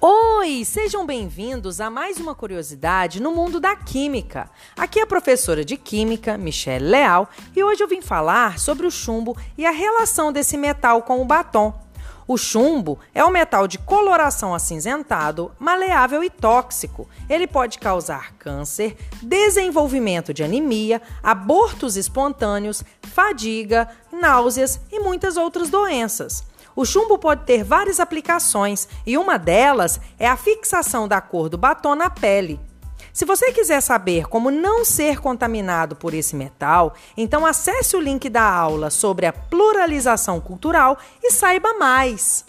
Oi, sejam bem-vindos a mais uma curiosidade no mundo da química. Aqui é a professora de química, Michelle Leal, e hoje eu vim falar sobre o chumbo e a relação desse metal com o batom. O chumbo é um metal de coloração acinzentado, maleável e tóxico. Ele pode causar câncer, desenvolvimento de anemia, abortos espontâneos, fadiga, náuseas e muitas outras doenças. O chumbo pode ter várias aplicações e uma delas é a fixação da cor do batom na pele. Se você quiser saber como não ser contaminado por esse metal, então acesse o link da aula sobre a pluralização cultural e saiba mais.